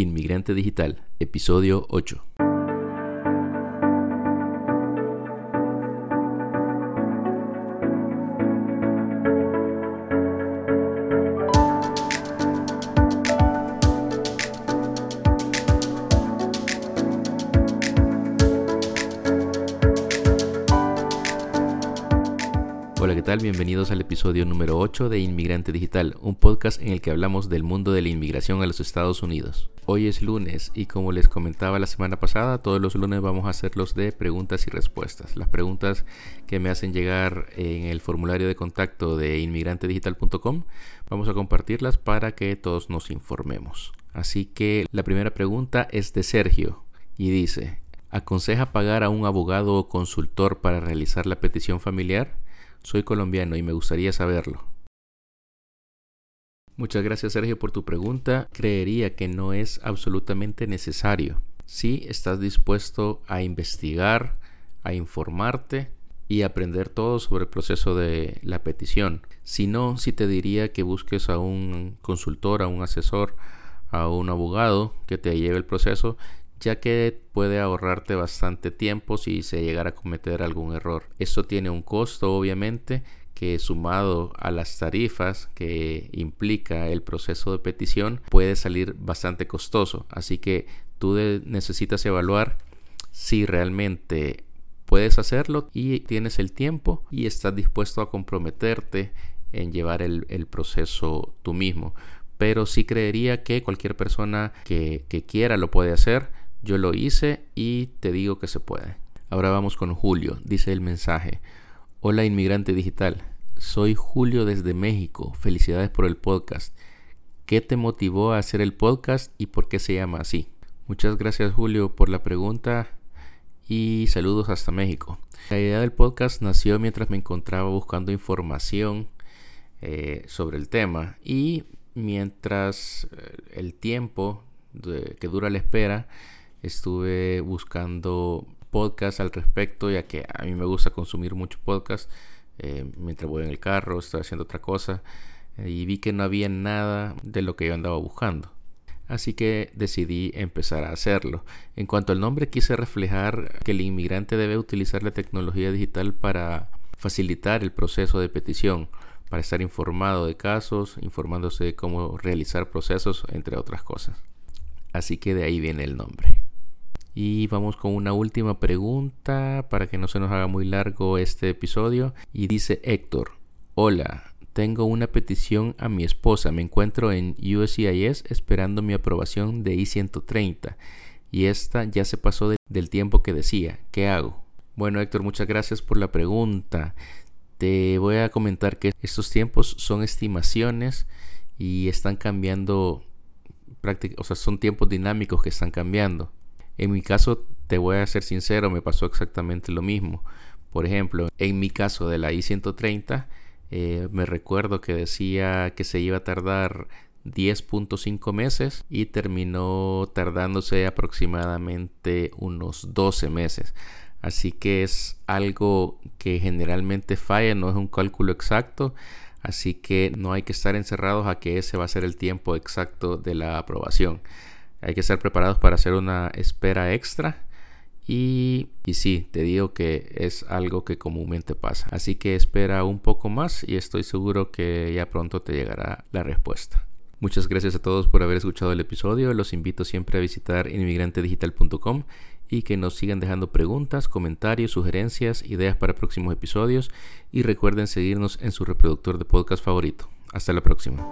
Inmigrante Digital, episodio 8. Bienvenidos al episodio número 8 de Inmigrante Digital, un podcast en el que hablamos del mundo de la inmigración a los Estados Unidos. Hoy es lunes y como les comentaba la semana pasada, todos los lunes vamos a hacerlos de preguntas y respuestas. Las preguntas que me hacen llegar en el formulario de contacto de inmigrantedigital.com, vamos a compartirlas para que todos nos informemos. Así que la primera pregunta es de Sergio y dice, ¿aconseja pagar a un abogado o consultor para realizar la petición familiar? Soy colombiano y me gustaría saberlo. Muchas gracias Sergio por tu pregunta. Creería que no es absolutamente necesario. Si estás dispuesto a investigar, a informarte y aprender todo sobre el proceso de la petición. Si no, si te diría que busques a un consultor, a un asesor, a un abogado que te lleve el proceso ya que puede ahorrarte bastante tiempo si se llegara a cometer algún error. Esto tiene un costo obviamente que sumado a las tarifas que implica el proceso de petición puede salir bastante costoso. Así que tú necesitas evaluar si realmente puedes hacerlo y tienes el tiempo y estás dispuesto a comprometerte en llevar el, proceso tú mismo. Pero sí creería que cualquier persona que, que quiera lo puede hacer yo lo hice y te digo que se puede. Ahora vamos con Julio. Dice el mensaje. Hola inmigrante digital. Soy Julio desde México. Felicidades por el podcast. ¿Qué te motivó a hacer el podcast y por qué se llama así? Muchas gracias Julio por la pregunta y saludos hasta México. La idea del podcast nació mientras me encontraba buscando información eh, sobre el tema y mientras eh, el tiempo que dura la espera estuve buscando podcasts al respecto, ya que a mí me gusta consumir mucho podcast eh, mientras voy en el carro, estoy haciendo otra cosa, y vi que no había nada de lo que yo andaba buscando. Así que decidí empezar a hacerlo. En cuanto al nombre, quise reflejar que el inmigrante debe utilizar la tecnología digital para facilitar el proceso de petición, para estar informado de casos, informándose de cómo realizar procesos, entre otras cosas. Así que de ahí viene el nombre. Y vamos con una última pregunta para que no se nos haga muy largo este episodio. Y dice Héctor, hola, tengo una petición a mi esposa. Me encuentro en USCIS esperando mi aprobación de I-130 y esta ya se pasó del tiempo que decía. ¿Qué hago? Bueno Héctor, muchas gracias por la pregunta. Te voy a comentar que estos tiempos son estimaciones y están cambiando, o sea, son tiempos dinámicos que están cambiando. En mi caso, te voy a ser sincero, me pasó exactamente lo mismo. Por ejemplo, en mi caso de la I-130, eh, me recuerdo que decía que se iba a tardar 10.5 meses y terminó tardándose aproximadamente unos 12 meses. Así que es algo que generalmente falla, no es un cálculo exacto. Así que no hay que estar encerrados a que ese va a ser el tiempo exacto de la aprobación. Hay que estar preparados para hacer una espera extra. Y, y sí, te digo que es algo que comúnmente pasa. Así que espera un poco más y estoy seguro que ya pronto te llegará la respuesta. Muchas gracias a todos por haber escuchado el episodio. Los invito siempre a visitar inmigrantedigital.com y que nos sigan dejando preguntas, comentarios, sugerencias, ideas para próximos episodios y recuerden seguirnos en su reproductor de podcast favorito. Hasta la próxima.